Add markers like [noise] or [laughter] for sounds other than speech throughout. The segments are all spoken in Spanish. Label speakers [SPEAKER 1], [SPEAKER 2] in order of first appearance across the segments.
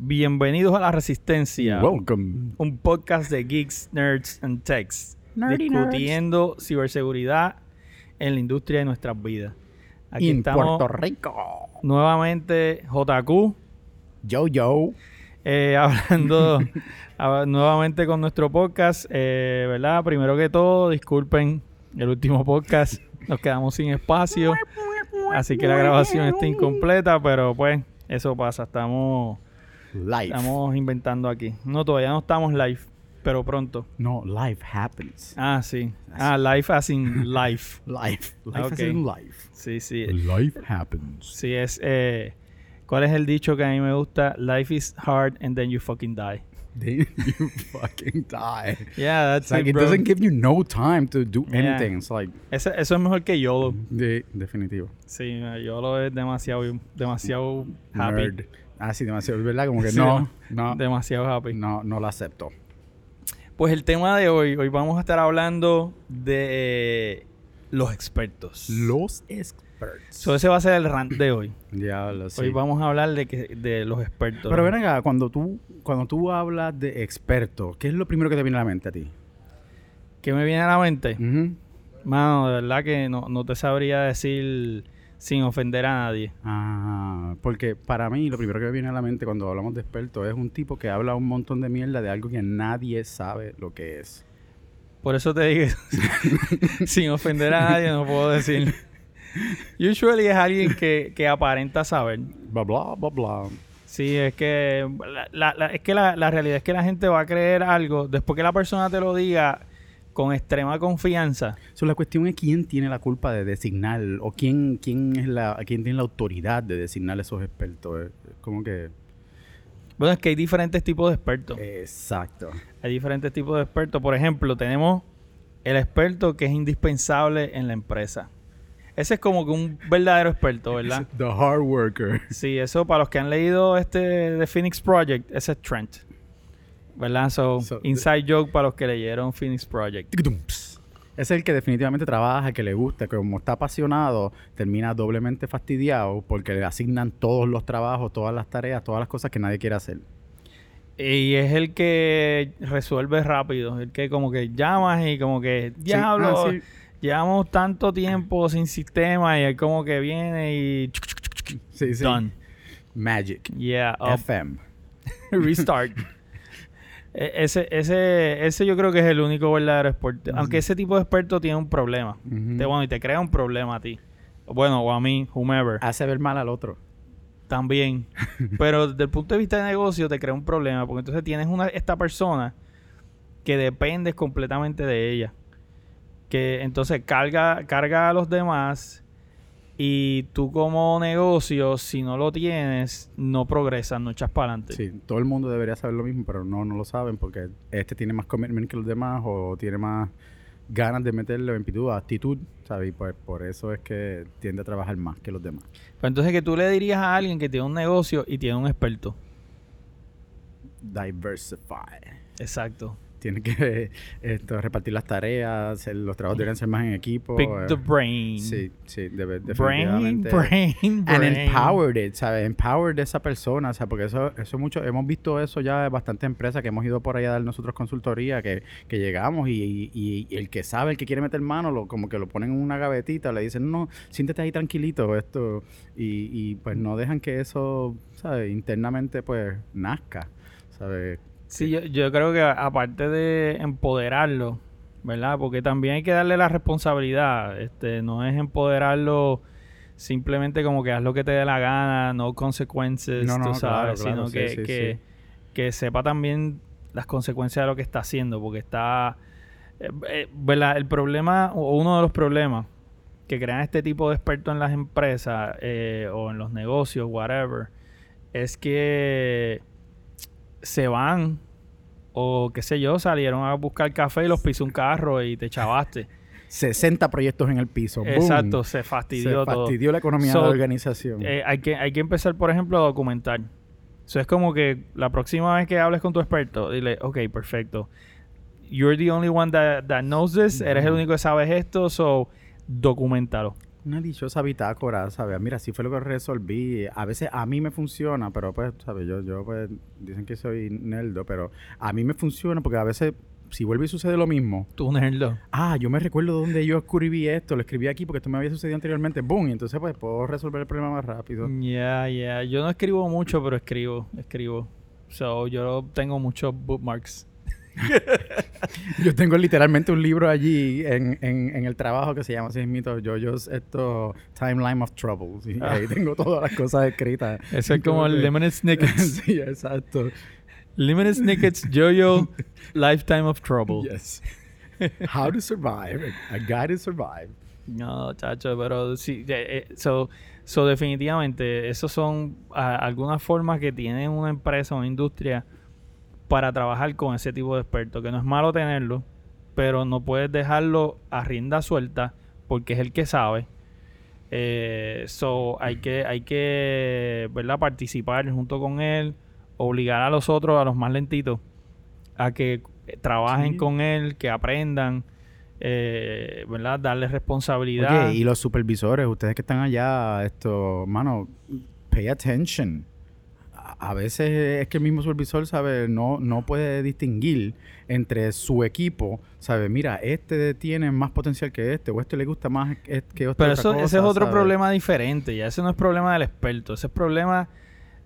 [SPEAKER 1] Bienvenidos a La Resistencia,
[SPEAKER 2] Welcome.
[SPEAKER 1] un podcast de geeks, nerds and techs,
[SPEAKER 2] Nerdy
[SPEAKER 1] discutiendo ciberseguridad en la industria de nuestras vidas. Aquí
[SPEAKER 2] En
[SPEAKER 1] estamos
[SPEAKER 2] Puerto Rico.
[SPEAKER 1] nuevamente JQ,
[SPEAKER 2] Yo, yo.
[SPEAKER 1] eh, [laughs] hablando a- nuevamente con nuestro podcast, eh, ¿verdad? Primero que todo, disculpen el último podcast, nos quedamos sin espacio, así que la grabación está incompleta, pero pues eso pasa, estamos,
[SPEAKER 2] Life.
[SPEAKER 1] estamos inventando aquí. No, todavía no estamos live, pero pronto.
[SPEAKER 2] No, life happens.
[SPEAKER 1] Ah, sí. Ah, live as in [laughs] life.
[SPEAKER 2] Life. Life
[SPEAKER 1] Ok.
[SPEAKER 2] is in life.
[SPEAKER 1] Sí, sí.
[SPEAKER 2] Life happens.
[SPEAKER 1] Sí, es... Eh, ¿Cuál es el dicho que a mí me gusta? Life is hard and then you fucking die.
[SPEAKER 2] Then [laughs] you fucking die.
[SPEAKER 1] Yeah, that's
[SPEAKER 2] It's like
[SPEAKER 1] it,
[SPEAKER 2] it doesn't give you no time to do
[SPEAKER 1] Yeah.
[SPEAKER 2] anything. It's like,
[SPEAKER 1] Ese- eso es mejor que YOLO.
[SPEAKER 2] de, definitivo.
[SPEAKER 1] Sí, YOLO es demasiado, demasiado happy.
[SPEAKER 2] Nerd. Ah, sí, demasiado. Verdad, como que
[SPEAKER 1] Sí,
[SPEAKER 2] no, no,
[SPEAKER 1] Demasiado happy.
[SPEAKER 2] no, no lo acepto.
[SPEAKER 1] Pues el tema de hoy, hoy vamos a estar hablando de los expertos.
[SPEAKER 2] Los experts.
[SPEAKER 1] So, ese va a ser el rant de hoy.
[SPEAKER 2] ya lo sé.
[SPEAKER 1] Hoy vamos a hablar de, que, de los expertos.
[SPEAKER 2] Pero ven acá, cuando tú, cuando tú hablas de experto, ¿qué es lo primero que te viene a la mente a ti?
[SPEAKER 1] ¿Qué me viene a la mente? Mano, de verdad que no, no te sabría decir sin ofender a nadie.
[SPEAKER 2] Ah, porque para mí lo primero que me viene a la mente cuando hablamos de experto es un tipo que habla un montón de mierda de algo que nadie sabe lo que es.
[SPEAKER 1] Por eso te digo, [laughs] sin ofender a nadie, no puedo decir. [laughs] [laughs] Usually es alguien que, que aparenta saber.
[SPEAKER 2] Bla, bla, bla, bla.
[SPEAKER 1] Sí, es que, la, es que la, la realidad es que la gente va a creer algo después que la persona te lo diga con extrema confianza.
[SPEAKER 2] So, la cuestión es quién tiene la culpa de designar o quién, quién es la, quién tiene la autoridad de designar esos expertos. Es como que...
[SPEAKER 1] Bueno, es que hay diferentes tipos de expertos.
[SPEAKER 2] Exacto.
[SPEAKER 1] Hay diferentes tipos de expertos. Por ejemplo, tenemos el experto que es indispensable en la empresa. Ese es como que un verdadero experto, ¿verdad?
[SPEAKER 2] The hard worker. [laughs]
[SPEAKER 1] Sí, eso para los que han leído este The Phoenix Project, ese es Trent. ¿Verdad? So,
[SPEAKER 2] So,
[SPEAKER 1] inside joke para los que leyeron Phoenix Project.
[SPEAKER 2] Es el que definitivamente trabaja, que le gusta, que como está apasionado, termina doblemente fastidiado porque le asignan todos los trabajos, todas las tareas, todas las cosas que nadie quiere hacer.
[SPEAKER 1] Y es el que resuelve rápido, el que como que llamas y como que, diablo,
[SPEAKER 2] ah, sí.
[SPEAKER 1] Llevamos tanto tiempo sin sistema y él como que viene y
[SPEAKER 2] Sí, sí.
[SPEAKER 1] done.
[SPEAKER 2] Magic.
[SPEAKER 1] Yeah, up,
[SPEAKER 2] FM. [laughs] [laughs]
[SPEAKER 1] restart. E- ese, ese, ese yo creo que es el único verdadero experto. Aunque ese tipo de experto tiene un problema. Te, bueno, y te crea un problema a ti. Bueno, o a mí, whomever.
[SPEAKER 2] Hace ver mal al otro.
[SPEAKER 1] También. [laughs] Pero desde el punto de vista de negocio te crea un problema. Porque entonces tienes una, esta persona que dependes completamente de ella. Que entonces carga, carga a los demás. Y tú como negocio, si no lo tienes, no progresas, no echas para adelante.
[SPEAKER 2] Sí, todo el mundo debería saber lo mismo, pero no, no lo saben porque este tiene más commitment que los demás o tiene más ganas de meterle actitud, actitud, ¿sabes? Y pues por eso es que tiende a trabajar más que los demás.
[SPEAKER 1] Pero entonces que tú le dirías a alguien que tiene un negocio y tiene un experto.
[SPEAKER 2] Diversify.
[SPEAKER 1] Exacto.
[SPEAKER 2] Tiene que [laughs] esto, repartir las tareas, los trabajos deberían ser más en equipo.
[SPEAKER 1] Pick
[SPEAKER 2] eh,
[SPEAKER 1] the brain.
[SPEAKER 2] Sí, sí, debe,
[SPEAKER 1] Brain,
[SPEAKER 2] definitivamente.
[SPEAKER 1] brain,
[SPEAKER 2] And
[SPEAKER 1] brain.
[SPEAKER 2] empowered it, ¿sabes? Empowered de esa persona, o sea, porque eso, eso mucho, hemos visto eso ya en bastantes empresas que hemos ido por ahí a dar nosotros consultoría, que, que llegamos y, y- y el que sabe, el que quiere meter mano, lo, como que lo ponen en una gavetita, le dicen, no, siéntate ahí tranquilito, esto, y, y pues no dejan que eso, ¿sabes? Internamente pues nazca, ¿sabes?
[SPEAKER 1] Sí, yo, yo creo que aparte de empoderarlo, ¿verdad? Porque también hay que darle la responsabilidad. Este, no es empoderarlo simplemente como que haz lo que te dé la gana, no consecuencias,
[SPEAKER 2] No, no,
[SPEAKER 1] tú sabes,
[SPEAKER 2] claro,
[SPEAKER 1] sino
[SPEAKER 2] sí,
[SPEAKER 1] que,
[SPEAKER 2] sí,
[SPEAKER 1] que,
[SPEAKER 2] sí.
[SPEAKER 1] que sepa también las consecuencias de lo que está haciendo, porque está, eh, eh, ¿verdad? El problema, o uno de los problemas que crean este tipo de expertos en las empresas eh, o en los negocios, whatever, es que se van o qué sé yo, salieron a buscar café y los pisó un carro y te chavaste. [laughs]
[SPEAKER 2] 60 proyectos en el piso.
[SPEAKER 1] Exacto, se
[SPEAKER 2] Se
[SPEAKER 1] fastidió todo.
[SPEAKER 2] fastidió la economía
[SPEAKER 1] So,
[SPEAKER 2] de la organización.
[SPEAKER 1] Eh, hay, que, hay que empezar, por ejemplo, a documentar. Eso es como que la próxima vez que hables con tu experto, dile, ok, perfecto. You're the only one that, that knows this. Eres el único que sabes esto, so documentalo.
[SPEAKER 2] Una dichosa bitácora, ¿sabes? Mira, así fue lo que resolví. A veces a mí me funciona, pero pues, ¿sabes? Yo, yo pues, dicen que soy nerdo, pero a mí me funciona porque a veces si vuelve y sucede lo mismo.
[SPEAKER 1] Tú nerdo.
[SPEAKER 2] Ah, yo me recuerdo dónde yo escribí esto, lo escribí aquí porque esto me había sucedido anteriormente. Boom, y entonces pues puedo resolver el problema más rápido.
[SPEAKER 1] Ya, ya. Yo no escribo mucho, pero escribo, escribo. So, yo tengo muchos bookmarks. [laughs]
[SPEAKER 2] yo tengo literalmente un libro allí en, en, en el trabajo que se llama así yo, yo, esto, Timeline of Troubles. Y ahí ah. tengo todas las cosas escritas.
[SPEAKER 1] Eso es como el Lemon Snickets. [laughs]
[SPEAKER 2] sí, exacto.
[SPEAKER 1] Limited Snickets Jojo Lifetime of Trouble.
[SPEAKER 2] Yes. How to survive. A guide to survive.
[SPEAKER 1] No, chacho, pero sí. Eh, so, so, definitivamente, esas son algunas formas que tiene una empresa o una industria para trabajar con ese tipo de expertos. Que no es malo tenerlo, pero no puedes dejarlo a rienda suelta porque es el que sabe. Eh, so, hay que, hay que, ¿verdad? Participar junto con él obligar a los otros, a los más lentitos, a que trabajen con él, que aprendan, eh, ¿verdad? Darles responsabilidad.
[SPEAKER 2] Oye, y los supervisores, ustedes que están allá, esto, mano, pay attention. A, veces es que el mismo supervisor, ¿sabe? No, no puede distinguir entre su equipo, ¿sabe? Mira, este tiene más potencial que este, o este le gusta más que otro.
[SPEAKER 1] Pero eso, ese es otro problema diferente, ya ese no es problema del experto, ese es problema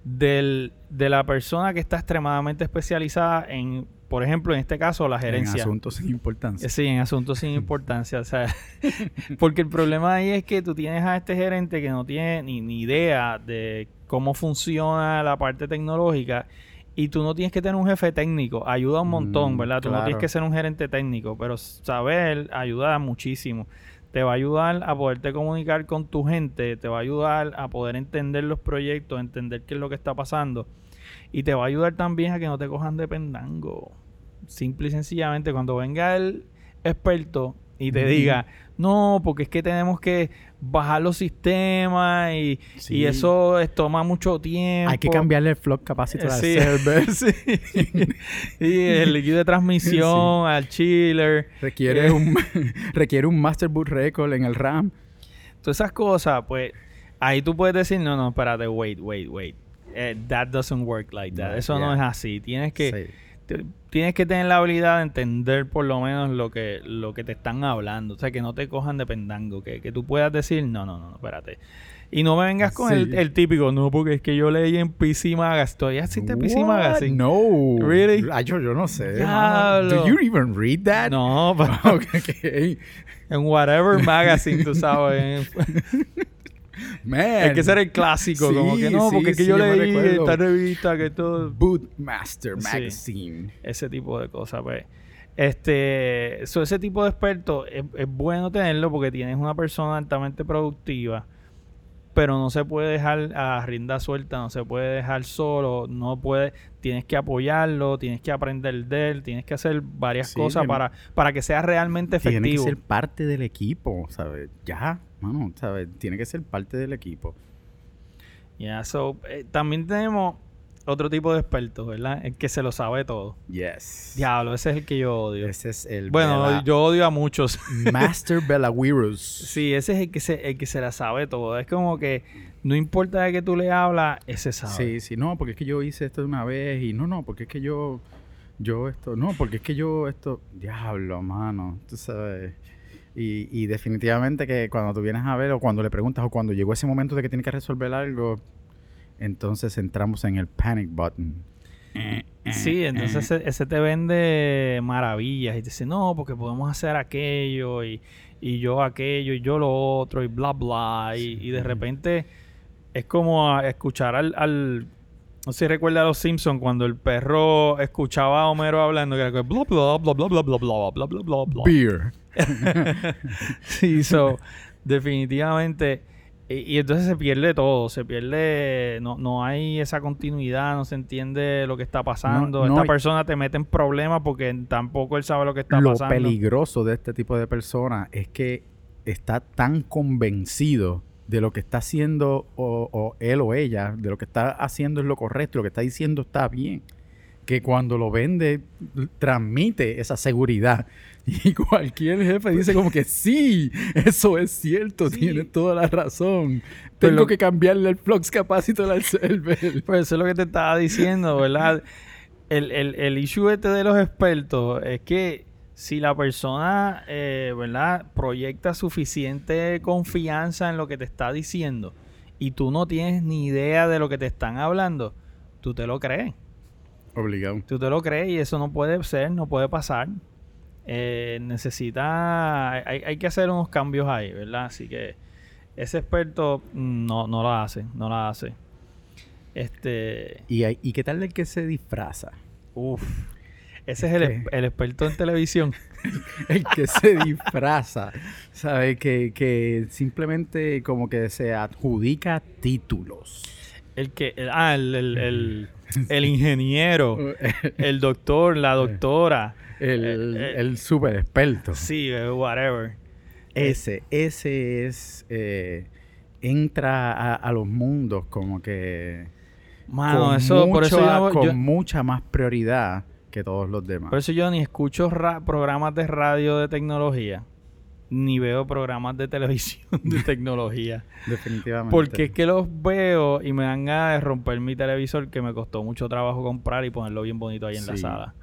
[SPEAKER 1] del, de la persona que está extremadamente especializada en, por ejemplo, en este caso, la gerencia. En
[SPEAKER 2] asuntos sin importancia.
[SPEAKER 1] Sí, en asuntos sin [laughs] importancia. o sea, [laughs] porque el problema ahí es que tú tienes a este gerente que no tiene ni, ni idea de cómo funciona la parte tecnológica y tú no tienes que tener un jefe técnico, ayuda un montón, mm, ¿verdad? Tú no tienes que ser un gerente técnico, pero saber ayuda muchísimo te va a ayudar a poderte comunicar con tu gente, te va a ayudar a poder entender los proyectos, entender qué es lo que está pasando y te va a ayudar también a que no te cojan de pendango. Simple y sencillamente, cuando venga el experto y te diga, no, porque es que tenemos que bajar los sistemas y, eso toma mucho tiempo.
[SPEAKER 2] Hay que cambiarle el flock capacitor al server. [laughs]
[SPEAKER 1] y el líquido de transmisión al chiller.
[SPEAKER 2] Requiere, eh. un, [laughs] requiere un master boot record en el RAM.
[SPEAKER 1] Todas esas cosas, pues ahí tú puedes decir, no, no, espérate, wait, wait, wait. Eh, that doesn't work like that. Eso no es así. Tienes que tienes que tener la habilidad de entender por lo menos lo que, lo que te están hablando. O sea, que no te cojan de pendango. Que, que tú puedas decir, no, no, no, espérate. Y no me vengas con el, típico, no, porque es que yo leí en PC Magazine. ¿Todavía existe PC Magazine?
[SPEAKER 2] No.
[SPEAKER 1] ¿Really?
[SPEAKER 2] yo, yo no sé. ¿Do you even read that?
[SPEAKER 1] No, [laughs] pero... okay. En whatever magazine, tú sabes. [laughs] Man. Hay que ser el clásico, como que no, porque es que yo leí esta revista que todo.
[SPEAKER 2] Bootmaster Magazine.
[SPEAKER 1] ese tipo de cosas, pues. Este, ese tipo de experto es, bueno tenerlo porque tienes una persona altamente productiva, pero no se puede dejar a rinda suelta, no se puede dejar solo, no puede, tienes que apoyarlo, tienes que aprender de él, tienes que hacer varias cosas para, para que sea realmente efectivo. Tiene que
[SPEAKER 2] ser parte del equipo, ¿sabes? Ya, mano, ¿sabes? Tiene que ser parte del equipo.
[SPEAKER 1] Ya, so, eh, también tenemos otro tipo de expertos, ¿verdad? El que se lo sabe todo.
[SPEAKER 2] Yes.
[SPEAKER 1] Diablo, ese es el que yo odio.
[SPEAKER 2] Ese es el.
[SPEAKER 1] Bueno, yo odio a muchos. [laughs]
[SPEAKER 2] Master Bellavirus.
[SPEAKER 1] Sí, ese es el que se, el que se la sabe todo. Es como que no importa de que tú le hablas, ese sabe.
[SPEAKER 2] Sí, sí, no, porque es que yo hice esto de una vez y no, no, porque es que yo. Yo esto. No, porque es que yo esto. Diablo, mano. Tú sabes. Y, y, definitivamente que cuando tú vienes a ver o cuando le preguntas o cuando llegó ese momento de que tienes que resolver algo, entonces entramos en el panic button.
[SPEAKER 1] Sí, entonces ese, te vende maravillas y te dice, no, porque podemos hacer aquello y, y yo aquello y yo lo otro y bla, bla. Y, de repente es como escuchar al, al no sé si recuerda a los Simpsons cuando el perro escuchaba a Homero hablando que era bla bla bla bla bla bla bla bla bla bla bla.
[SPEAKER 2] Beer. [laughs]
[SPEAKER 1] sí, so, definitivamente. Y, entonces se pierde todo, se pierde, no, no hay esa continuidad, no se entiende lo que está pasando. Esta persona te mete en problemas porque tampoco él sabe lo que está pasando.
[SPEAKER 2] Lo peligroso de este tipo de personas es que está tan convencido de lo que está haciendo o, o, él o ella, de lo que está haciendo es lo correcto, lo que está diciendo está bien que cuando lo vende transmite esa seguridad. [laughs] Y cualquier jefe dice como que sí, eso es cierto, tiene toda la razón.
[SPEAKER 1] Pues
[SPEAKER 2] Tengo que cambiarle el flux capacitor al server. [laughs]
[SPEAKER 1] Pues eso es lo que te estaba diciendo, ¿verdad? El, el, el issue este de los expertos es que si la persona, eh, ¿verdad? Proyecta suficiente confianza en lo que te está diciendo y tú no tienes ni idea de lo que te están hablando, tú te lo crees.
[SPEAKER 2] Obligado.
[SPEAKER 1] Tú te lo crees y eso no puede ser, no puede pasar. Eh, necesita, hay, hay que hacer unos cambios ahí, ¿verdad? Así que ese experto no, no lo hace, no lo hace. Este,
[SPEAKER 2] ¿Y, hay- ¿Y qué tal el que se disfraza?
[SPEAKER 1] uff, ese es el, el experto en televisión. [laughs]
[SPEAKER 2] El que se disfraza, ¿sabe? Que, que simplemente como que se adjudica títulos.
[SPEAKER 1] El que, el- ah, el, el, el, [laughs] el ingeniero, [laughs] el doctor, la doctora,
[SPEAKER 2] El,
[SPEAKER 1] Eh, eh.
[SPEAKER 2] el super experto.
[SPEAKER 1] sí, eh, whatever.
[SPEAKER 2] Ese, ese es... eh, entra a, a los mundos como que...
[SPEAKER 1] Mano,
[SPEAKER 2] con
[SPEAKER 1] eso, por eso yo,
[SPEAKER 2] con
[SPEAKER 1] yo-
[SPEAKER 2] mucha más prioridad que todos los demás.
[SPEAKER 1] por eso yo ni escucho ra- programas de radio de tecnología, ni veo programas de televisión de [laughs] tecnología.
[SPEAKER 2] Definitivamente.
[SPEAKER 1] Porque es que los veo y me dan ganas de romper mi televisor que me costó mucho trabajo comprar y ponerlo bien bonito ahí en la
[SPEAKER 2] Sí.
[SPEAKER 1] sala.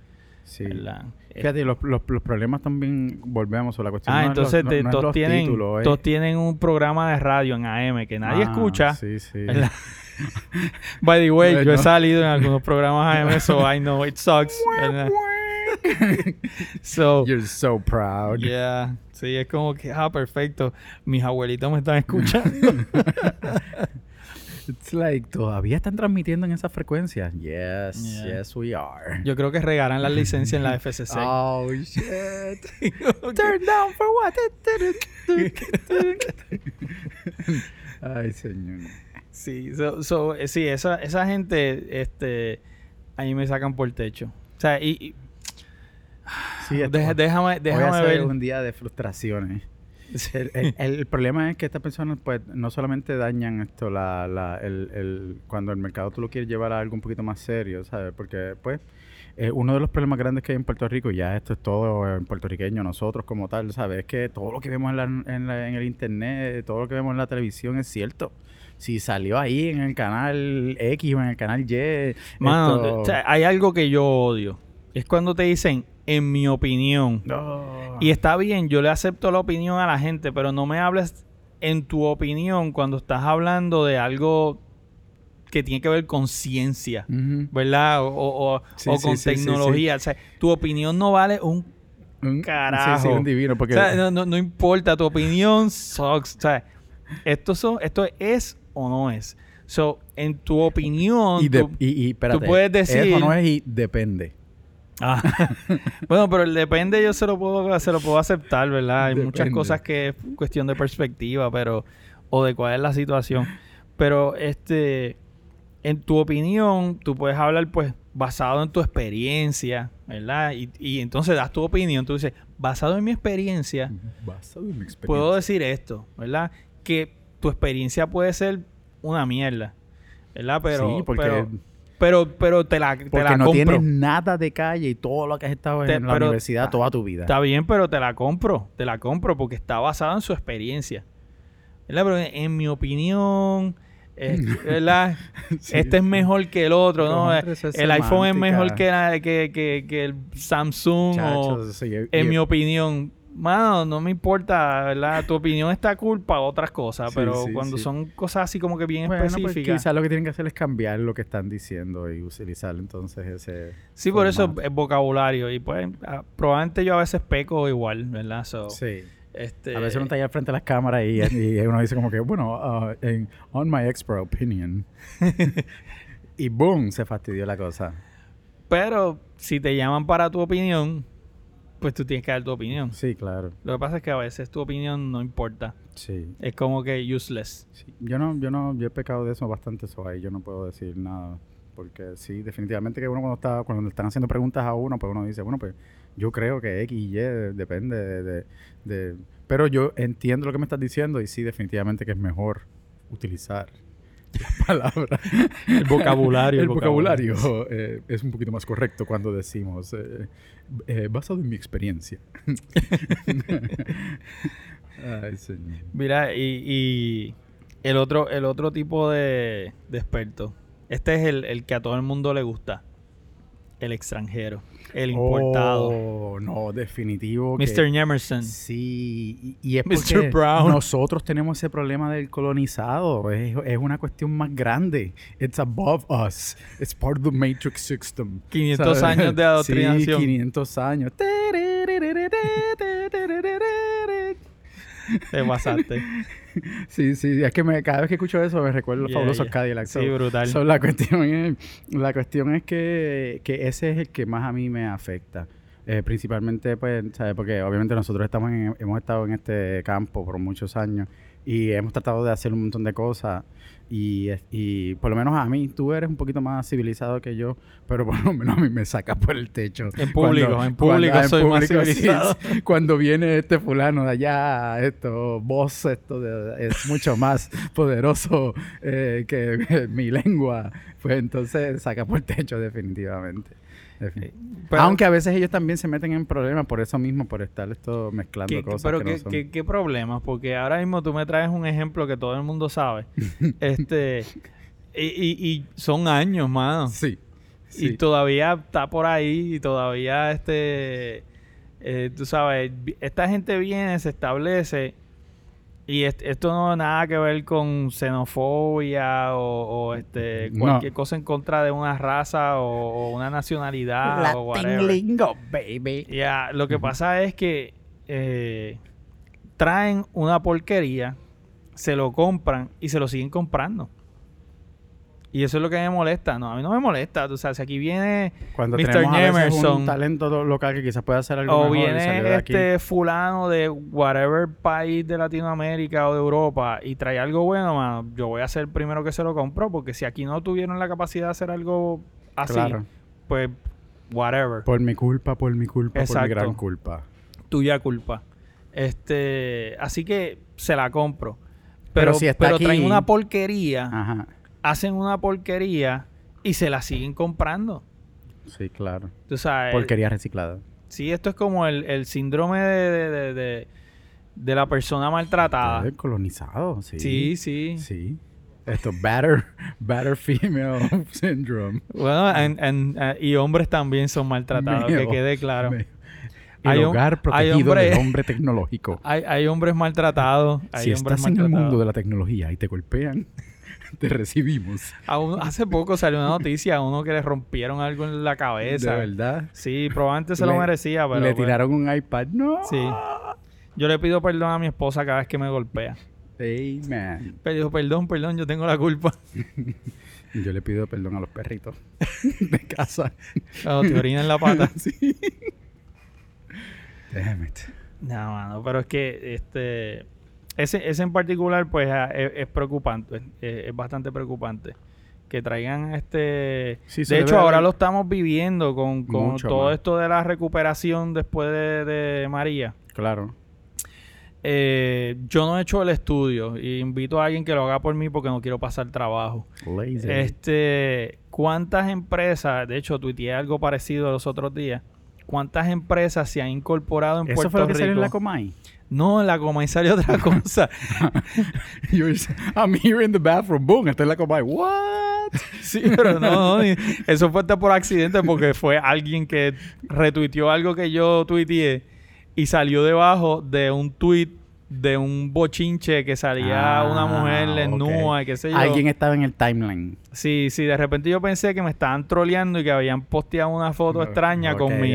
[SPEAKER 2] Sí.
[SPEAKER 1] ¿verdad?
[SPEAKER 2] Fíjate, los, los, los problemas también volvemos a la cuestión.
[SPEAKER 1] Ah,
[SPEAKER 2] no los-
[SPEAKER 1] entonces
[SPEAKER 2] no-
[SPEAKER 1] te-
[SPEAKER 2] no es
[SPEAKER 1] todos,
[SPEAKER 2] los
[SPEAKER 1] tienen,
[SPEAKER 2] títulos, es-
[SPEAKER 1] todos tienen un programa de radio en AM que nadie
[SPEAKER 2] Ah,
[SPEAKER 1] escucha.
[SPEAKER 2] Sí, sí.
[SPEAKER 1] ¿verdad? [laughs] By the way, yo he salido en algunos programas AM, so I know it sucks. [laughs] [laughs] so,
[SPEAKER 2] You're so proud.
[SPEAKER 1] yeah. Sí, es como que, ah, perfecto. Mis abuelitos me están escuchando. [laughs]
[SPEAKER 2] It's like, ¿todavía están transmitiendo en esa frecuencia? Yes,
[SPEAKER 1] Yeah.
[SPEAKER 2] yes we are.
[SPEAKER 1] Yo creo que regalan las licencias en la [laughs] FCC.
[SPEAKER 2] Oh, shit. Turn down for what? Ay, señor.
[SPEAKER 1] Sí, so, so, sí, esa, esa gente, este, ahí me sacan por techo. O sea, y, y-
[SPEAKER 2] Sí, esto-
[SPEAKER 1] deja- déjame, déjame ver.
[SPEAKER 2] un día de frustraciones. El, el- el [laughs] problema es que estas personas pues no solamente dañan esto la, la, el, el- cuando el mercado tú lo quieres llevar a algo un poquito más serio, ¿sabes? Porque pues eh, uno de los problemas grandes que hay en Puerto Rico, ya esto es todo en puertorriqueño, nosotros como tal, ¿sabes? Es que todo lo que vemos en, la- en, la- en el internet, todo lo que vemos en la televisión es cierto. Si salió ahí en el canal X o en el canal Y,
[SPEAKER 1] Mano,
[SPEAKER 2] esto-
[SPEAKER 1] o sea, hay algo que yo odio. Es cuando te dicen, en mi opinión. Y está bien, yo le acepto la opinión a la gente, pero no me hables en tu opinión cuando estás hablando de algo que tiene que ver con ciencia. ¿verdad? O, o- o-
[SPEAKER 2] Sí,
[SPEAKER 1] o
[SPEAKER 2] sí,
[SPEAKER 1] con
[SPEAKER 2] sí,
[SPEAKER 1] tecnología. O sea, tu opinión no vale un Carajo.
[SPEAKER 2] Sí, sí, un divino. Porque
[SPEAKER 1] O sea, no, no- no importa, tu opinión sucks. O sea, esto, son, esto es o no es. So, en tu opinión,
[SPEAKER 2] y, de-
[SPEAKER 1] tú-
[SPEAKER 2] y, y espérate,
[SPEAKER 1] puedes decir-
[SPEAKER 2] Eso no es y depende.
[SPEAKER 1] Ah. [laughs] bueno, pero el depende yo se lo puedo, se lo puedo aceptar, ¿verdad? Hay muchas cosas que es cuestión de perspectiva, pero o de cuál es la situación. Pero este en tu opinión, tú puedes hablar pues basado en tu experiencia, ¿verdad? Y, y entonces das tu opinión, tú dices, basado en mi experiencia,
[SPEAKER 2] Basado en mi experiencia.
[SPEAKER 1] puedo decir esto, ¿verdad? Que tu experiencia puede ser una mierda, ¿verdad? Pero,
[SPEAKER 2] sí, porque,
[SPEAKER 1] pero, pero, pero te la, te
[SPEAKER 2] porque
[SPEAKER 1] la
[SPEAKER 2] no
[SPEAKER 1] compro.
[SPEAKER 2] tienes nada de calle y todo lo que has estado
[SPEAKER 1] Te-
[SPEAKER 2] en la
[SPEAKER 1] pero-
[SPEAKER 2] universidad
[SPEAKER 1] ah,
[SPEAKER 2] toda tu vida.
[SPEAKER 1] Está bien, pero te la compro. Te la compro porque está basada en su experiencia. ¿Verdad? Pero en, en mi opinión, eh, [laughs] ¿verdad?
[SPEAKER 2] Sí.
[SPEAKER 1] Este es mejor que el otro, ¿no?
[SPEAKER 2] Es
[SPEAKER 1] El iPhone es mejor que, la- que, que, que el Samsung. o, en mi opinión, mano, no me importa, ¿verdad? Tu opinión está cool para otras cosas,
[SPEAKER 2] Sí,
[SPEAKER 1] pero
[SPEAKER 2] sí,
[SPEAKER 1] cuando
[SPEAKER 2] sí.
[SPEAKER 1] son cosas así como que bien
[SPEAKER 2] bueno, pues
[SPEAKER 1] específicas.
[SPEAKER 2] quizás lo que tienen que hacer es cambiar lo que están diciendo y utilizar entonces ese...
[SPEAKER 1] sí, por eso es vocabulario. Y pues, ah, probablemente yo a veces peco igual, ¿verdad? So,
[SPEAKER 2] Sí.
[SPEAKER 1] este,
[SPEAKER 2] A veces uno está ahí al frente de las cámaras y, y uno dice como que, bueno, uh, en- on my expert opinion. [laughs] y boom, se fastidió la cosa.
[SPEAKER 1] Pero si te llaman para tu opinión, pues tú tienes que dar tu opinión.
[SPEAKER 2] Sí, claro.
[SPEAKER 1] Lo que pasa es que a veces tu opinión no importa.
[SPEAKER 2] Sí.
[SPEAKER 1] Es como que useless.
[SPEAKER 2] Sí, Yo no, yo no, yo he pecado de eso bastante, eso ahí yo no puedo decir nada. Porque sí, definitivamente que uno cuando está, cuando le están haciendo preguntas a uno, pues uno dice, bueno, pues yo creo que X y Y de- depende de, de- de- Pero yo entiendo lo que me estás diciendo y sí, definitivamente que es mejor utilizar la [laughs] palabra.
[SPEAKER 1] El vocabulario.
[SPEAKER 2] el [laughs] vocabulario eh, es un poquito más correcto cuando decimos eh, eh, basado en mi experiencia. [laughs] Ay, señor.
[SPEAKER 1] Mira, y, y el otro, el otro tipo de, de experto. Este es el, el que a todo el mundo le gusta. El extranjero. El importado.
[SPEAKER 2] Oh, no, definitivo.
[SPEAKER 1] Mr. Emerson.
[SPEAKER 2] Sí, y, y es
[SPEAKER 1] Mr.
[SPEAKER 2] porque
[SPEAKER 1] Brown.
[SPEAKER 2] nosotros tenemos ese problema del colonizado. Es, es una cuestión más grande. It's above us. It's part of the matrix system.
[SPEAKER 1] 500
[SPEAKER 2] ¿sabes?
[SPEAKER 1] años de adoctrinación.
[SPEAKER 2] Sí, 500 años. [laughs]
[SPEAKER 1] Te pasaste. [laughs]
[SPEAKER 2] Sí, sí, es que me- cada vez que escucho eso me recuerdo los
[SPEAKER 1] Yeah,
[SPEAKER 2] fabulosos
[SPEAKER 1] yeah.
[SPEAKER 2] Cadillac.
[SPEAKER 1] Sí, brutal.
[SPEAKER 2] So, la cuestión es, la cuestión es que, que ese es el que más a mí me afecta. Eh, principalmente, pues, ¿sabes? Porque obviamente nosotros estamos en- hemos estado en este campo por muchos años y hemos tratado de hacer un montón de cosas y, y por lo menos a mí, tú eres un poquito más civilizado que yo, pero por lo menos a mí me sacas por el techo.
[SPEAKER 1] En público, en público
[SPEAKER 2] en
[SPEAKER 1] soy más
[SPEAKER 2] público, sí,
[SPEAKER 1] civilizado.
[SPEAKER 2] sí. [laughs] Cuando viene este fulano de allá, esto, vos, esto de- es mucho más poderoso eh, que [laughs] mi lengua, pues entonces saca por el techo definitivamente. Defin-
[SPEAKER 1] Pero-
[SPEAKER 2] Aunque a veces ellos también se meten en problemas por eso mismo, por estar esto mezclando
[SPEAKER 1] ¿Qué-
[SPEAKER 2] cosas
[SPEAKER 1] pero
[SPEAKER 2] que
[SPEAKER 1] qué,
[SPEAKER 2] no son.
[SPEAKER 1] qué- qué problemas? Porque ahora mismo tú me traes un ejemplo que todo el mundo sabe. [laughs] este y, y- y son años, mano.
[SPEAKER 2] Sí.
[SPEAKER 1] Y
[SPEAKER 2] sí.
[SPEAKER 1] todavía está por ahí y todavía este eh, tú sabes, esta gente viene, se establece y est- esto no tiene nada que ver con xenofobia o, o, este
[SPEAKER 2] No.
[SPEAKER 1] cualquier cosa en contra de una raza o, o una nacionalidad o whatever.
[SPEAKER 2] lingo, baby.
[SPEAKER 1] Ya, lo que pasa es que eh, traen una porquería, se lo compran y se lo siguen comprando. Y eso es lo que me molesta. No, a mí no me molesta. Tú sabes, si aquí viene
[SPEAKER 2] Cuando
[SPEAKER 1] Mr.
[SPEAKER 2] tenemos a veces
[SPEAKER 1] Emerson.
[SPEAKER 2] un talento local que quizás pueda hacer algo
[SPEAKER 1] o
[SPEAKER 2] mejor y salió
[SPEAKER 1] viene
[SPEAKER 2] aquí.
[SPEAKER 1] este fulano de whatever país de Latinoamérica o de Europa y trae algo bueno, mano, yo voy a ser el primero que se lo compro porque si aquí no tuvieron la capacidad de hacer algo así,
[SPEAKER 2] Claro.
[SPEAKER 1] pues whatever.
[SPEAKER 2] Por mi culpa, por mi culpa, por mi
[SPEAKER 1] Exacto.
[SPEAKER 2] gran culpa.
[SPEAKER 1] tuya culpa. Este, así que se la compro.
[SPEAKER 2] Pero
[SPEAKER 1] Pero,
[SPEAKER 2] si está
[SPEAKER 1] pero
[SPEAKER 2] aquí-
[SPEAKER 1] traen una porquería,
[SPEAKER 2] Ajá.
[SPEAKER 1] Hacen una porquería y se la siguen comprando.
[SPEAKER 2] Sí, claro.
[SPEAKER 1] Tú sabes,
[SPEAKER 2] Porquería reciclada.
[SPEAKER 1] sí, esto es como el, el síndrome de, de, de- de- de la persona maltratada.
[SPEAKER 2] El colonizado, sí.
[SPEAKER 1] Sí, sí.
[SPEAKER 2] Sí. Esto, batter, [laughs] batter female [laughs] syndrome.
[SPEAKER 1] Bueno, en- en- eh, y hombres también son maltratados, que quede claro. Hay
[SPEAKER 2] El
[SPEAKER 1] hom-
[SPEAKER 2] hogar
[SPEAKER 1] hay
[SPEAKER 2] protegido
[SPEAKER 1] hombre-
[SPEAKER 2] del hombre tecnológico. [laughs]
[SPEAKER 1] Hay, hay hombres maltratados. Hay
[SPEAKER 2] si
[SPEAKER 1] hombres
[SPEAKER 2] estás en el
[SPEAKER 1] maltratados.
[SPEAKER 2] mundo de la tecnología y te golpean, [laughs] te recibimos.
[SPEAKER 1] Uno- hace poco salió una noticia a uno que le rompieron algo en la cabeza.
[SPEAKER 2] De verdad.
[SPEAKER 1] Sí, probablemente se lo merecía, pero...
[SPEAKER 2] Le
[SPEAKER 1] pues,
[SPEAKER 2] tiraron un iPad. No.
[SPEAKER 1] Sí. Yo le pido perdón a mi esposa cada vez que me golpea.
[SPEAKER 2] Man.
[SPEAKER 1] Pero dijo, perdón, perdón, yo tengo la culpa. [laughs]
[SPEAKER 2] Yo le pido perdón a los perritos [laughs] de casa.
[SPEAKER 1] Cuando te orinan la pata.
[SPEAKER 2] sí. Damn it.
[SPEAKER 1] No, mano, pero es que este... Ese, ese en particular, pues, ah, es, es preocupante. Es, es bastante preocupante. Que traigan este...
[SPEAKER 2] Sí,
[SPEAKER 1] de hecho, ahora lo estamos viviendo con, con
[SPEAKER 2] Mucho
[SPEAKER 1] todo esto de la recuperación después de, de María.
[SPEAKER 2] Claro.
[SPEAKER 1] Eh, yo no he hecho el estudio y invito a alguien que lo haga por mí porque no quiero pasar trabajo.
[SPEAKER 2] Lazy.
[SPEAKER 1] Este, ¿cuántas empresas, de hecho tuiteé algo parecido los otros días, cuántas empresas se han incorporado en
[SPEAKER 2] ¿Eso
[SPEAKER 1] Puerto
[SPEAKER 2] fue lo que
[SPEAKER 1] Rico?
[SPEAKER 2] salió en la Comay?
[SPEAKER 1] No, en la Comay salió otra [laughs] cosa. [laughs]
[SPEAKER 2] I'm here in the bathroom. Boom. Está en la Comay. What? [laughs]
[SPEAKER 1] sí, pero no, no, eso fue hasta por accidente porque fue alguien que retuiteó algo que yo tuiteé y salió debajo de un tweet de un bochinche que salía
[SPEAKER 2] Ah,
[SPEAKER 1] una mujer en
[SPEAKER 2] ok.
[SPEAKER 1] nua y qué sé yo.
[SPEAKER 2] Alguien estaba en el timeline.
[SPEAKER 1] Sí, sí, de repente yo pensé que me estaban troleando y que habían posteado una foto extraña con mi.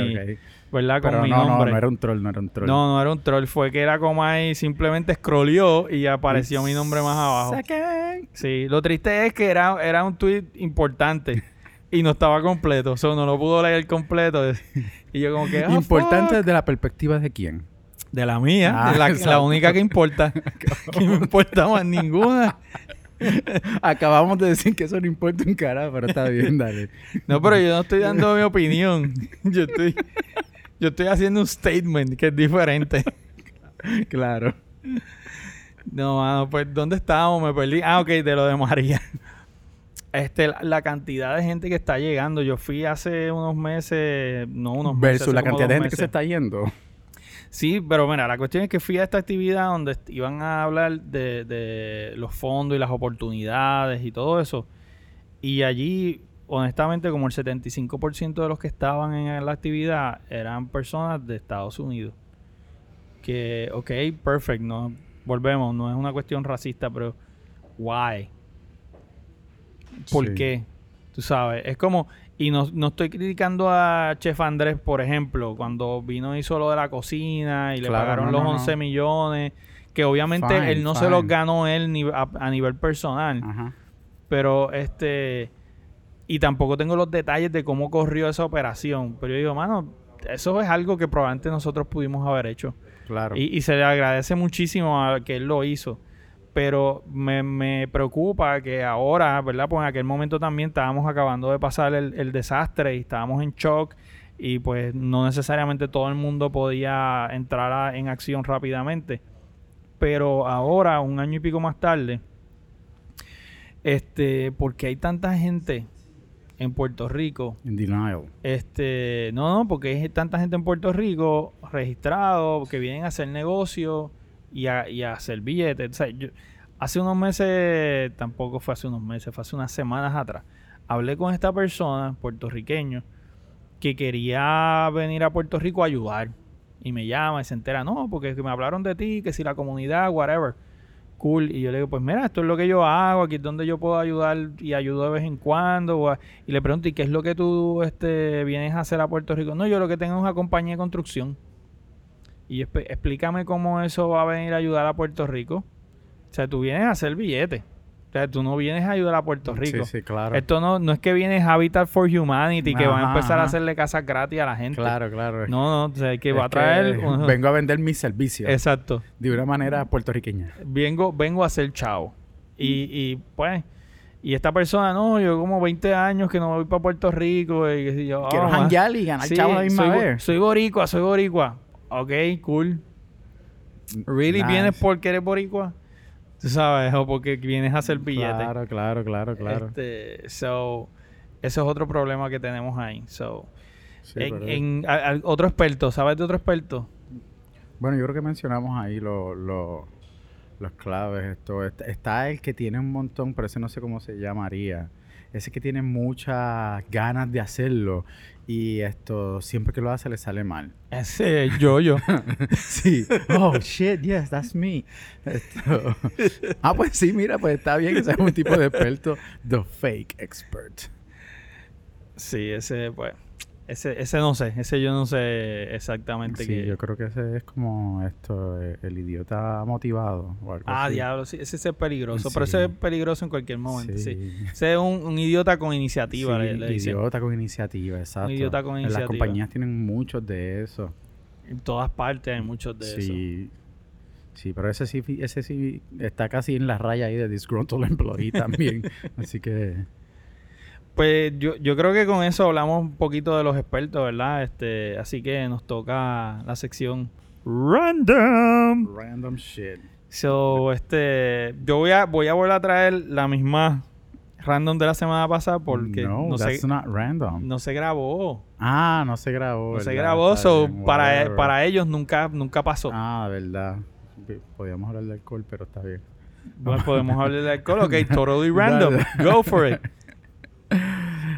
[SPEAKER 1] ¿verdad? Con
[SPEAKER 2] Pero
[SPEAKER 1] mi
[SPEAKER 2] no, no,
[SPEAKER 1] nombre.
[SPEAKER 2] no era un troll, no era un troll.
[SPEAKER 1] no, no era un troll, fue que era como ahí, simplemente scrolleó y apareció mi nombre más abajo.
[SPEAKER 2] Sacan.
[SPEAKER 1] Sí, lo triste es que era, era un tweet importante y no estaba completo, o sea, no lo pudo leer completo. Y yo como que... ah,
[SPEAKER 2] Importante
[SPEAKER 1] fuck.
[SPEAKER 2] desde la perspectiva de quién.
[SPEAKER 1] De la mía,
[SPEAKER 2] Ah,
[SPEAKER 1] de la, la única que importa. [laughs] que me importa más ninguna. [laughs]
[SPEAKER 2] Acabamos de decir que eso no importa un carajo, pero está bien, [laughs] dale.
[SPEAKER 1] No, pero yo no estoy dando mi opinión. Yo estoy, yo estoy haciendo un statement que es diferente.
[SPEAKER 2] Claro.
[SPEAKER 1] No, mano, pues ¿dónde estábamos? Me perdí. Ah, ok, de lo de María. Este, la, la cantidad de gente que está llegando. Yo fui hace unos meses, no unos meses.
[SPEAKER 2] Versus la cantidad de gente que se está yendo.
[SPEAKER 1] Sí, pero mira, la cuestión es que fui a esta actividad donde iban a hablar de, de los fondos y las oportunidades y todo eso. Y allí, honestamente, como el 75% de los que estaban en la actividad eran personas de Estados Unidos. Que, ok, perfect, no, volvemos, no es una cuestión racista, pero why? ¿Por
[SPEAKER 2] Sí.
[SPEAKER 1] qué? Tú sabes, es como, y no, no estoy criticando a Chef Andrés, por ejemplo, cuando vino y hizo lo de la cocina y le
[SPEAKER 2] Claro,
[SPEAKER 1] pagaron
[SPEAKER 2] no,
[SPEAKER 1] los
[SPEAKER 2] no, no.
[SPEAKER 1] 11 millones, que obviamente
[SPEAKER 2] Fine,
[SPEAKER 1] él no se los ganó él ni a, a nivel personal,
[SPEAKER 2] Ajá.
[SPEAKER 1] pero este, y tampoco tengo los detalles de cómo corrió esa operación, pero yo digo, mano, eso es algo que probablemente nosotros pudimos haber hecho.
[SPEAKER 2] Claro.
[SPEAKER 1] Y, y se le agradece muchísimo a que él lo hizo. Pero me, me preocupa que ahora, ¿verdad? Pues en aquel momento también estábamos acabando de pasar el, el desastre y estábamos en shock y pues no necesariamente todo el mundo podía entrar a- en acción rápidamente. Pero ahora, un año y pico más tarde, este, porque hay tanta gente en Puerto Rico
[SPEAKER 2] In denial.
[SPEAKER 1] este, no, no, porque hay tanta gente en Puerto Rico registrado que vienen a hacer negocio y a, y a hacer billetes. O sea, yo- hace unos meses, tampoco fue hace unos meses, fue hace unas semanas atrás, hablé con esta persona, puertorriqueño, que quería venir a Puerto Rico a ayudar. Y me llama y se entera, no, porque me hablaron de ti, que si la comunidad, whatever. Cool. Y yo le digo, pues mira, esto es lo que yo hago, aquí es donde yo puedo ayudar y ayudo de vez en cuando. Y le pregunto, ¿y qué es lo que tú este, vienes a hacer a Puerto Rico? No, yo lo que tengo es una compañía de construcción. Y yo, "Espe- explícame cómo eso va a venir a ayudar a Puerto Rico. O sea, tú vienes a hacer billetes. O sea, tú no vienes a ayudar a Puerto Rico.
[SPEAKER 2] Sí, sí, claro.
[SPEAKER 1] Esto no, no es que viene Habitat for Humanity, que van a
[SPEAKER 2] Ajá,
[SPEAKER 1] empezar a hacerle casas gratis a la gente.
[SPEAKER 2] Claro, claro.
[SPEAKER 1] No, no, o sea, que
[SPEAKER 2] Es
[SPEAKER 1] va a traer...
[SPEAKER 2] que Vengo a vender mis servicios.
[SPEAKER 1] Exacto.
[SPEAKER 2] De una manera puertorriqueña.
[SPEAKER 1] Vengo, vengo a ser chavo. Y, y pues... Y esta persona, no, yo como 20 años que no voy para Puerto Rico. Y, si yo,
[SPEAKER 2] Quiero
[SPEAKER 1] oh, ma-
[SPEAKER 2] janguear y ganar
[SPEAKER 1] Sí,
[SPEAKER 2] chavos la misma
[SPEAKER 1] soy,
[SPEAKER 2] vez.
[SPEAKER 1] soy boricua, soy boricua. Ok, cool. ¿Really
[SPEAKER 2] Nice.
[SPEAKER 1] vienes porque eres boricua? Tú sabes, o porque vienes a hacer billetes.
[SPEAKER 2] Claro, claro, claro, claro.
[SPEAKER 1] Este, so, ese es otro problema que tenemos ahí. So,
[SPEAKER 2] Sí,
[SPEAKER 1] en, en- a- a- otro experto, ¿sabes de otro experto?
[SPEAKER 2] Bueno, yo creo que mencionamos ahí lo- lo- los claves. Esto está, está el que tiene un montón, pero ese no sé cómo se llamaría. Ese que tiene muchas ganas de hacerlo y esto siempre que lo hace le sale mal.
[SPEAKER 1] Ese yo, yo. [laughs]
[SPEAKER 2] Sí. Oh, shit, yes, that's me. Esto- [laughs] Ah, pues sí, mira, pues está bien. Ese es un tipo de experto. The fake expert.
[SPEAKER 1] sí, ese, pues. Ese, ese no sé, ese yo no sé exactamente
[SPEAKER 2] Sí,
[SPEAKER 1] qué.
[SPEAKER 2] yo creo que ese es como esto, eh, el idiota motivado o algo
[SPEAKER 1] Ah,
[SPEAKER 2] así.
[SPEAKER 1] diablo, sí, ese, es peligroso, pero ese es peligroso en cualquier momento, sí.
[SPEAKER 2] Sí.
[SPEAKER 1] Ese es un, un idiota con iniciativa, le, le
[SPEAKER 2] idiota con iniciativa, exacto.
[SPEAKER 1] idiota con iniciativa.
[SPEAKER 2] Las compañías tienen muchos de eso.
[SPEAKER 1] En todas partes hay muchos de eso.
[SPEAKER 2] sí. Sí, pero ese sí, ese sí está casi en la raya ahí de disgruntled employee también. [laughs] Así que
[SPEAKER 1] Pues yo, yo creo que con eso hablamos un poquito de los expertos, ¿verdad? Este, así que nos toca la sección Random.
[SPEAKER 2] random shit.
[SPEAKER 1] So, este, yo voy a, voy a volver a traer la misma random de la semana pasada porque
[SPEAKER 2] no,
[SPEAKER 1] no,
[SPEAKER 2] that's
[SPEAKER 1] se,
[SPEAKER 2] not random.
[SPEAKER 1] no se grabó.
[SPEAKER 2] Ah, no se grabó.
[SPEAKER 1] No se grabó, so,
[SPEAKER 2] bien,
[SPEAKER 1] para, para ellos nunca, nunca pasó.
[SPEAKER 2] Ah, verdad. Podíamos hablar de alcohol, pero está bien.
[SPEAKER 1] Bueno, podemos hablar de alcohol, ok, [laughs] totally random. Go for it.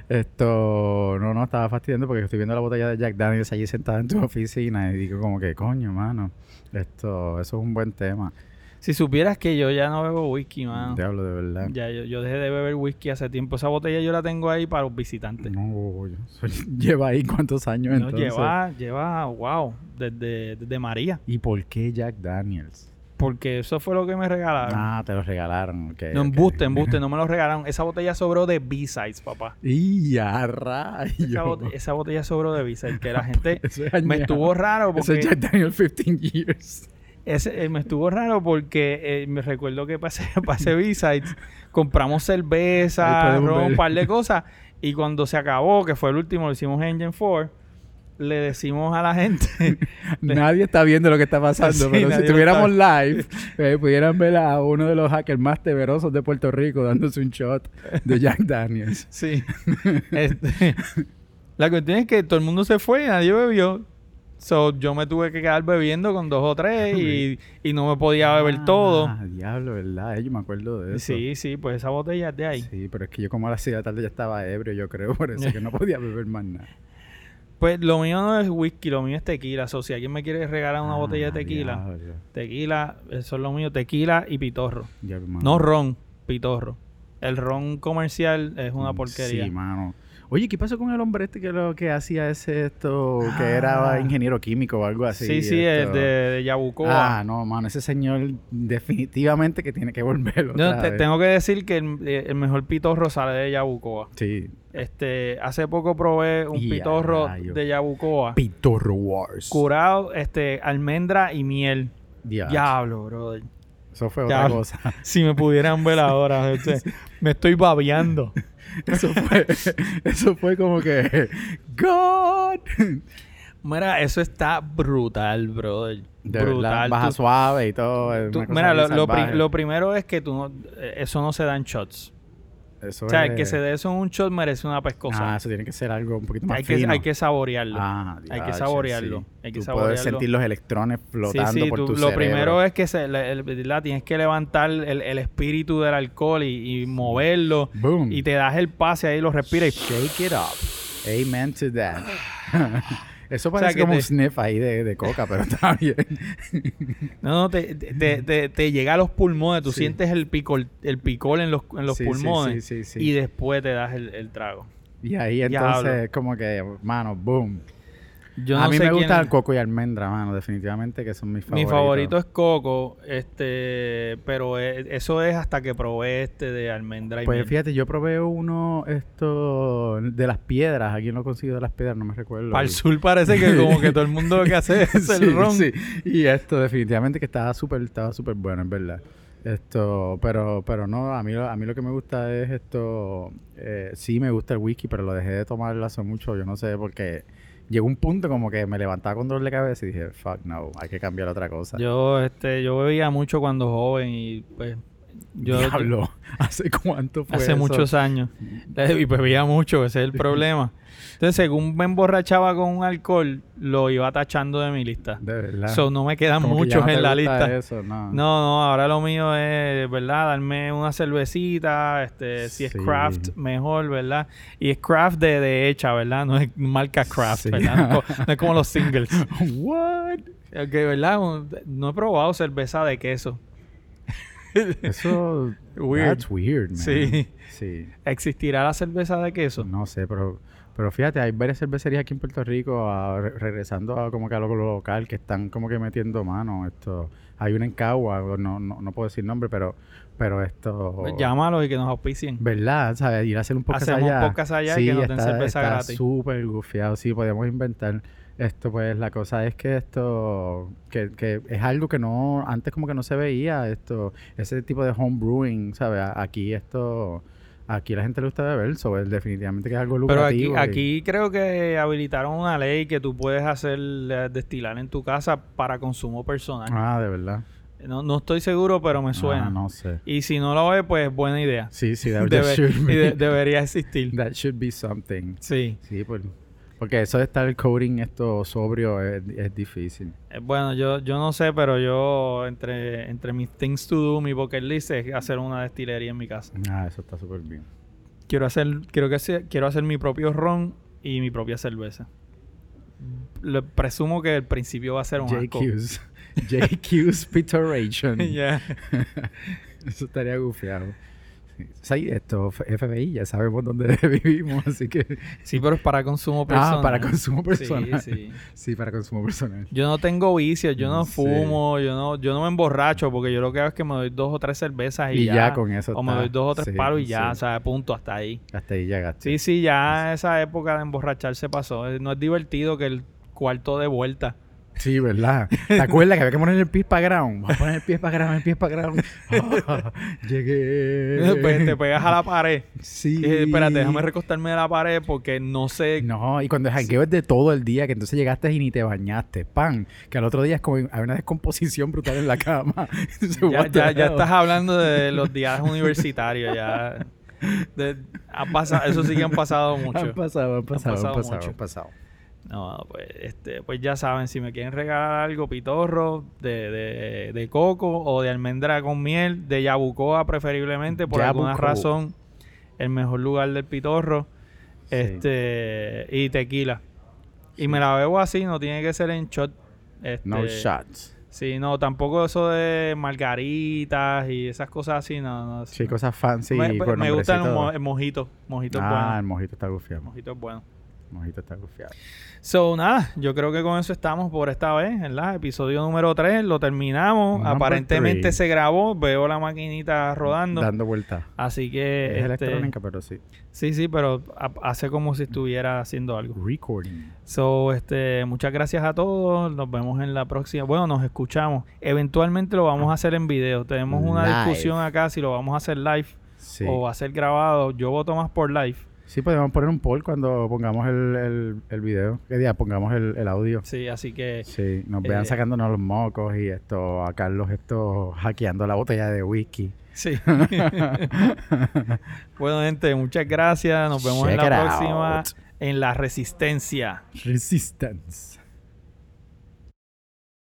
[SPEAKER 2] Esto, no, no, estaba fastidiando porque estoy viendo la botella de Jack Daniels allí sentada en tu [laughs] oficina y digo como que, coño, mano, esto, eso es un buen tema.
[SPEAKER 1] Si supieras que yo ya no bebo whisky, mano.
[SPEAKER 2] Diablo, de verdad.
[SPEAKER 1] Ya, yo, yo dejé de beber whisky hace tiempo. Esa botella yo la tengo ahí para los visitantes.
[SPEAKER 2] No, yo soy- [laughs] lleva ahí cuántos años
[SPEAKER 1] No,
[SPEAKER 2] entonces.
[SPEAKER 1] lleva, lleva, wow, desde, desde María.
[SPEAKER 2] ¿Y por qué Jack Daniels?
[SPEAKER 1] Porque eso fue lo que me regalaron.
[SPEAKER 2] Ah, te lo regalaron, ok.
[SPEAKER 1] no, embuste, embuste, no me lo regalaron. Esa botella sobró de B-Sides, papá.
[SPEAKER 2] Y a rayos.
[SPEAKER 1] Esa, bote- esa botella sobró de B-Sides, que la [laughs] gente...
[SPEAKER 2] Eso es
[SPEAKER 1] me estuvo raro
[SPEAKER 2] Eso es
[SPEAKER 1] porque...
[SPEAKER 2] Jack Daniels 15 years.
[SPEAKER 1] Ese, eh, me estuvo raro porque eh, me recuerdo que pasé, [laughs] pasé B-Sides, compramos cerveza, ron, un par de cosas, y cuando se acabó, que fue el último, lo hicimos en Engine 4, le decimos a la gente. [laughs]
[SPEAKER 2] Nadie está viendo lo que está pasando,
[SPEAKER 1] Sí,
[SPEAKER 2] pero si tuviéramos live, eh, pudieran ver a uno de los hackers más temerosos de Puerto Rico dándose un shot de [laughs] Jack Daniels.
[SPEAKER 1] sí. [laughs] Este, la cuestión es que todo el mundo se fue y nadie bebió. So, yo me tuve que quedar bebiendo con dos o tres y, y no me podía beber todo.
[SPEAKER 2] Ah, diablo, ¿verdad? Eh, Yo me acuerdo de eso.
[SPEAKER 1] Sí, sí, pues esa botella es de ahí.
[SPEAKER 2] Sí, pero es que yo como a las 6 de la tarde ya estaba ebrio, yo creo, por eso que no podía beber más nada.
[SPEAKER 1] Pues lo mío no es whisky, lo mío es tequila. So, si alguien me quiere regalar una botella de
[SPEAKER 2] Ah,
[SPEAKER 1] tequila, tequila, eso es lo mío, tequila y pitorro.
[SPEAKER 2] Ya.
[SPEAKER 1] No ron, pitorro. El ron comercial es una porquería.
[SPEAKER 2] Sí, mano. Oye, ¿qué pasó con el hombre este que lo que hacía ese esto, que era
[SPEAKER 1] Ah.
[SPEAKER 2] ingeniero químico o algo así?
[SPEAKER 1] sí, sí, el de, de Yabucoa.
[SPEAKER 2] Ah, no, mano, ese señor definitivamente que tiene que volver
[SPEAKER 1] Yo
[SPEAKER 2] otra
[SPEAKER 1] te- tengo que decir que el, eh, el mejor pitorro sale de Yabucoa.
[SPEAKER 2] Sí.
[SPEAKER 1] Este, hace poco probé un
[SPEAKER 2] Y a
[SPEAKER 1] pitorro de Yabucoa.
[SPEAKER 2] Pitorro Wars.
[SPEAKER 1] curado, este, almendra y miel.
[SPEAKER 2] Diablo.
[SPEAKER 1] Diablo, brother.
[SPEAKER 2] Eso fue
[SPEAKER 1] Ya.
[SPEAKER 2] otra cosa. [laughs]
[SPEAKER 1] Si me pudieran ver ahora, [laughs] este, me estoy babeando. [laughs]
[SPEAKER 2] Eso fue, eso fue como que God.
[SPEAKER 1] Mira, eso está brutal, brother.
[SPEAKER 2] De
[SPEAKER 1] brutal.
[SPEAKER 2] baja
[SPEAKER 1] Tú-
[SPEAKER 2] suave y todo.
[SPEAKER 1] tú- mira, lo, lo pri-
[SPEAKER 2] salvaje.
[SPEAKER 1] lo primero es que tú no, eh, eso no se da en shots.
[SPEAKER 2] Eso
[SPEAKER 1] O sea, el que se dé eso en un shot merece una pescosa.
[SPEAKER 2] Ah, eso tiene que ser algo un poquito más
[SPEAKER 1] hay, que,
[SPEAKER 2] fino.
[SPEAKER 1] hay que saborearlo.
[SPEAKER 2] Ah,
[SPEAKER 1] hay que saborearlo.
[SPEAKER 2] sí.
[SPEAKER 1] Hay que
[SPEAKER 2] Tú
[SPEAKER 1] saborearlo.
[SPEAKER 2] puedes sentir los electrones flotando
[SPEAKER 1] sí, sí,
[SPEAKER 2] por
[SPEAKER 1] tú-
[SPEAKER 2] tu
[SPEAKER 1] lo
[SPEAKER 2] cerebro.
[SPEAKER 1] primero es que se, la- tienes que levantar el, el espíritu del alcohol y, y moverlo.
[SPEAKER 2] Boom.
[SPEAKER 1] Y te das el pase ahí, lo respiras y
[SPEAKER 2] Shake it up. Amen to that. [sighs] [laughs] Eso
[SPEAKER 1] sea,
[SPEAKER 2] parece
[SPEAKER 1] que
[SPEAKER 2] como
[SPEAKER 1] te-
[SPEAKER 2] un sniff ahí de, de coca, pero está bien. [laughs]
[SPEAKER 1] No, no, te, te, te- te llega a los pulmones, tú
[SPEAKER 2] Sí.
[SPEAKER 1] sientes el picor, el picor en los, en los
[SPEAKER 2] Sí,
[SPEAKER 1] pulmones
[SPEAKER 2] sí,
[SPEAKER 1] y después te das el, el trago.
[SPEAKER 2] Y ahí
[SPEAKER 1] Diablo.
[SPEAKER 2] entonces como que, mano, boom.
[SPEAKER 1] Yo
[SPEAKER 2] a mí
[SPEAKER 1] sé
[SPEAKER 2] me gusta el coco y almendra, mano, definitivamente que son mis
[SPEAKER 1] Mi
[SPEAKER 2] favoritos.
[SPEAKER 1] favorito es Coco, este, pero e- eso es hasta que probé este de almendra y
[SPEAKER 2] Pues
[SPEAKER 1] miel.
[SPEAKER 2] fíjate, yo probé uno, esto, de las piedras. Aquí no consigo de las piedras, no me recuerdo.
[SPEAKER 1] El sur parece que como que todo el mundo lo que hace [laughs] es
[SPEAKER 2] Sí,
[SPEAKER 1] el ron.
[SPEAKER 2] sí. Y esto definitivamente que estaba súper estaba súper bueno, es verdad. Esto, pero pero no, a mí lo- a mí lo que me gusta es esto, eh, sí me gusta el whisky, pero lo dejé de tomar hace mucho, yo no sé, porque llegó un punto como que me levantaba con dolor de cabeza y dije, fuck no, hay que cambiar otra cosa.
[SPEAKER 1] Yo, este, yo bebía mucho cuando joven y pues yo
[SPEAKER 2] Diablo, [laughs] ¿hace cuánto fue
[SPEAKER 1] hace
[SPEAKER 2] eso?
[SPEAKER 1] muchos años y bebía mucho, ese es el problema. Entonces, según me emborrachaba con un alcohol, lo iba tachando de mi lista.
[SPEAKER 2] De verdad.
[SPEAKER 1] So, no me quedan
[SPEAKER 2] Como que
[SPEAKER 1] muchos
[SPEAKER 2] no
[SPEAKER 1] en la lista.
[SPEAKER 2] eso, no.
[SPEAKER 1] No, no, ahora lo mío es, ¿verdad? Darme una cervecita, este, si es craft, mejor, ¿verdad? Y es craft de, de hecha, ¿verdad? No es marca craft,
[SPEAKER 2] Sí.
[SPEAKER 1] ¿verdad? No, es co- no es como los [laughs] singles.
[SPEAKER 2] What?
[SPEAKER 1] Ok, ¿verdad? No he probado cerveza de queso. [laughs]
[SPEAKER 2] Eso
[SPEAKER 1] Weird.
[SPEAKER 2] That's weird, man.
[SPEAKER 1] Sí.
[SPEAKER 2] Sí.
[SPEAKER 1] ¿Existirá la cerveza de queso?
[SPEAKER 2] No sé, pero pero fíjate, hay varias cervecerías aquí en Puerto Rico re- regresando a como que a lo local que están como que metiendo mano esto. Hay una en Cagua, no, no, no puedo decir nombre, pero pero esto
[SPEAKER 1] Pues llámalos y que nos auspicien.
[SPEAKER 2] ¿Verdad? ¿Sabes? Ir a hacer un podcast
[SPEAKER 1] Hacemos
[SPEAKER 2] allá.
[SPEAKER 1] podcast allá y que nos den
[SPEAKER 2] está-
[SPEAKER 1] cerveza
[SPEAKER 2] está
[SPEAKER 1] gratis.
[SPEAKER 2] súper gufiado. Sí, podemos inventar. Esto, pues, la cosa es que esto... Que, que es algo que no... Antes como que no se veía, esto... Ese tipo de home brewing, ¿sabes? Aquí esto... Aquí la gente le gusta beber, so, es definitivamente que es algo
[SPEAKER 1] Pero aquí,
[SPEAKER 2] lucrativo. y-
[SPEAKER 1] aquí creo que habilitaron una ley que tú puedes hacer eh, destilar en tu casa para consumo personal.
[SPEAKER 2] Ah, de verdad.
[SPEAKER 1] No, no estoy seguro, pero me suena.
[SPEAKER 2] Ah, no sé.
[SPEAKER 1] Y si no lo ve, pues buena idea.
[SPEAKER 2] Sí, sí, that, [laughs]
[SPEAKER 1] Debe-
[SPEAKER 2] that should
[SPEAKER 1] y
[SPEAKER 2] be,
[SPEAKER 1] de- debería existir.
[SPEAKER 2] that should be something.
[SPEAKER 1] Sí.
[SPEAKER 2] Sí, pues... Porque eso de estar coding esto sobrio es, es difícil.
[SPEAKER 1] Eh, Bueno, yo, yo no sé, pero yo entre, entre mis things to do, mi bucket list es hacer una destilería en mi casa.
[SPEAKER 2] Ah, eso está súper bien.
[SPEAKER 1] Quiero hacer, quiero que sea- quiero hacer mi propio ron y mi propia cerveza. Le presumo que el principio va a ser un.
[SPEAKER 2] JQ's. [laughs] JQ's Pitoration. [laughs]
[SPEAKER 1] Ya. [laughs]
[SPEAKER 2] Eso estaría gufiado. Sí. Esto, FBI, ya sabemos dónde [laughs] vivimos, así que...
[SPEAKER 1] Sí, pero es para consumo personal.
[SPEAKER 2] Ah, para consumo personal.
[SPEAKER 1] Sí, sí.
[SPEAKER 2] Sí, para consumo personal.
[SPEAKER 1] Yo no tengo vicios, yo no
[SPEAKER 2] Sí.
[SPEAKER 1] fumo, yo no, yo no me emborracho porque yo lo que hago es que me doy dos o tres cervezas y,
[SPEAKER 2] Y ya con eso
[SPEAKER 1] O me doy dos o tres
[SPEAKER 2] Sí,
[SPEAKER 1] palos y ya, o sea, punto, hasta ahí.
[SPEAKER 2] Hasta ahí llegaste.
[SPEAKER 1] Sí, sí, ya esa época de emborracharse pasó. Eh, No es divertido que el cuarto de vuelta
[SPEAKER 2] Sí, ¿verdad? ¿Te acuerdas que había que poner el pis para ground? Vamos a poner el pis para ground, el pis para ground. [laughs] Llegué.
[SPEAKER 1] Pues te pegas a la pared.
[SPEAKER 2] Sí.
[SPEAKER 1] Y, espérate, déjame recostarme de la pared porque no sé.
[SPEAKER 2] No, y cuando el jangueo es de todo el día, que entonces llegaste y ni te bañaste, pan, que al otro día es como hay una descomposición brutal en la cama. [laughs]
[SPEAKER 1] Ya, ya, estás hablando de los días universitarios, ya. De- ha pasado, eso sí que han pasado mucho.
[SPEAKER 2] Han pasado, han pasado, han
[SPEAKER 1] pasado
[SPEAKER 2] pasado,
[SPEAKER 1] mucho.
[SPEAKER 2] han pasado.
[SPEAKER 1] No, pues, este, pues ya saben, si me quieren regalar algo pitorro de, de, de coco o de almendra con miel, de yabucoa preferiblemente, por alguna razón, el mejor lugar del pitorro,
[SPEAKER 2] Sí.
[SPEAKER 1] este, y tequila. Y me la bebo así, no tiene que ser en shot. Este,
[SPEAKER 2] No shots.
[SPEAKER 1] Sí, no, tampoco eso de margaritas y esas cosas así, no, no.
[SPEAKER 2] Sí, cosas fancy.
[SPEAKER 1] me, me gusta el, mo- el mojito, mojito es
[SPEAKER 2] Ah,
[SPEAKER 1] bueno,
[SPEAKER 2] el mojito está gufiado.
[SPEAKER 1] el mojito es bueno.
[SPEAKER 2] Mojito está gufiado.
[SPEAKER 1] So, nada, yo creo que con eso estamos por esta vez, ¿verdad? Episodio número 3, lo terminamos.
[SPEAKER 2] Number
[SPEAKER 1] Aparentemente
[SPEAKER 2] three.
[SPEAKER 1] se grabó, veo la maquinita rodando.
[SPEAKER 2] Dando vueltas.
[SPEAKER 1] Así que.
[SPEAKER 2] Es
[SPEAKER 1] este,
[SPEAKER 2] electrónica, pero sí.
[SPEAKER 1] Sí, sí, pero ha- hace como si estuviera haciendo algo.
[SPEAKER 2] Recording.
[SPEAKER 1] So, este, muchas gracias a todos. Nos vemos en la próxima. Bueno, nos escuchamos. Eventualmente lo vamos a hacer en video. Tenemos una
[SPEAKER 2] Live.
[SPEAKER 1] discusión acá si lo vamos a hacer live
[SPEAKER 2] Sí.
[SPEAKER 1] o va a ser grabado. Yo voto más por live.
[SPEAKER 2] Sí, podemos poner un poll cuando pongamos el, el, el video. ¿Qué día? Pongamos el, el audio.
[SPEAKER 1] Sí, así que.
[SPEAKER 2] Sí, nos vean
[SPEAKER 1] Eh,
[SPEAKER 2] sacándonos los mocos y esto, a Carlos esto hackeando la botella de whisky.
[SPEAKER 1] Sí. [laughs] bueno, gente, muchas gracias. Nos vemos en la próxima
[SPEAKER 2] out.
[SPEAKER 1] en La Resistencia.
[SPEAKER 2] Resistance.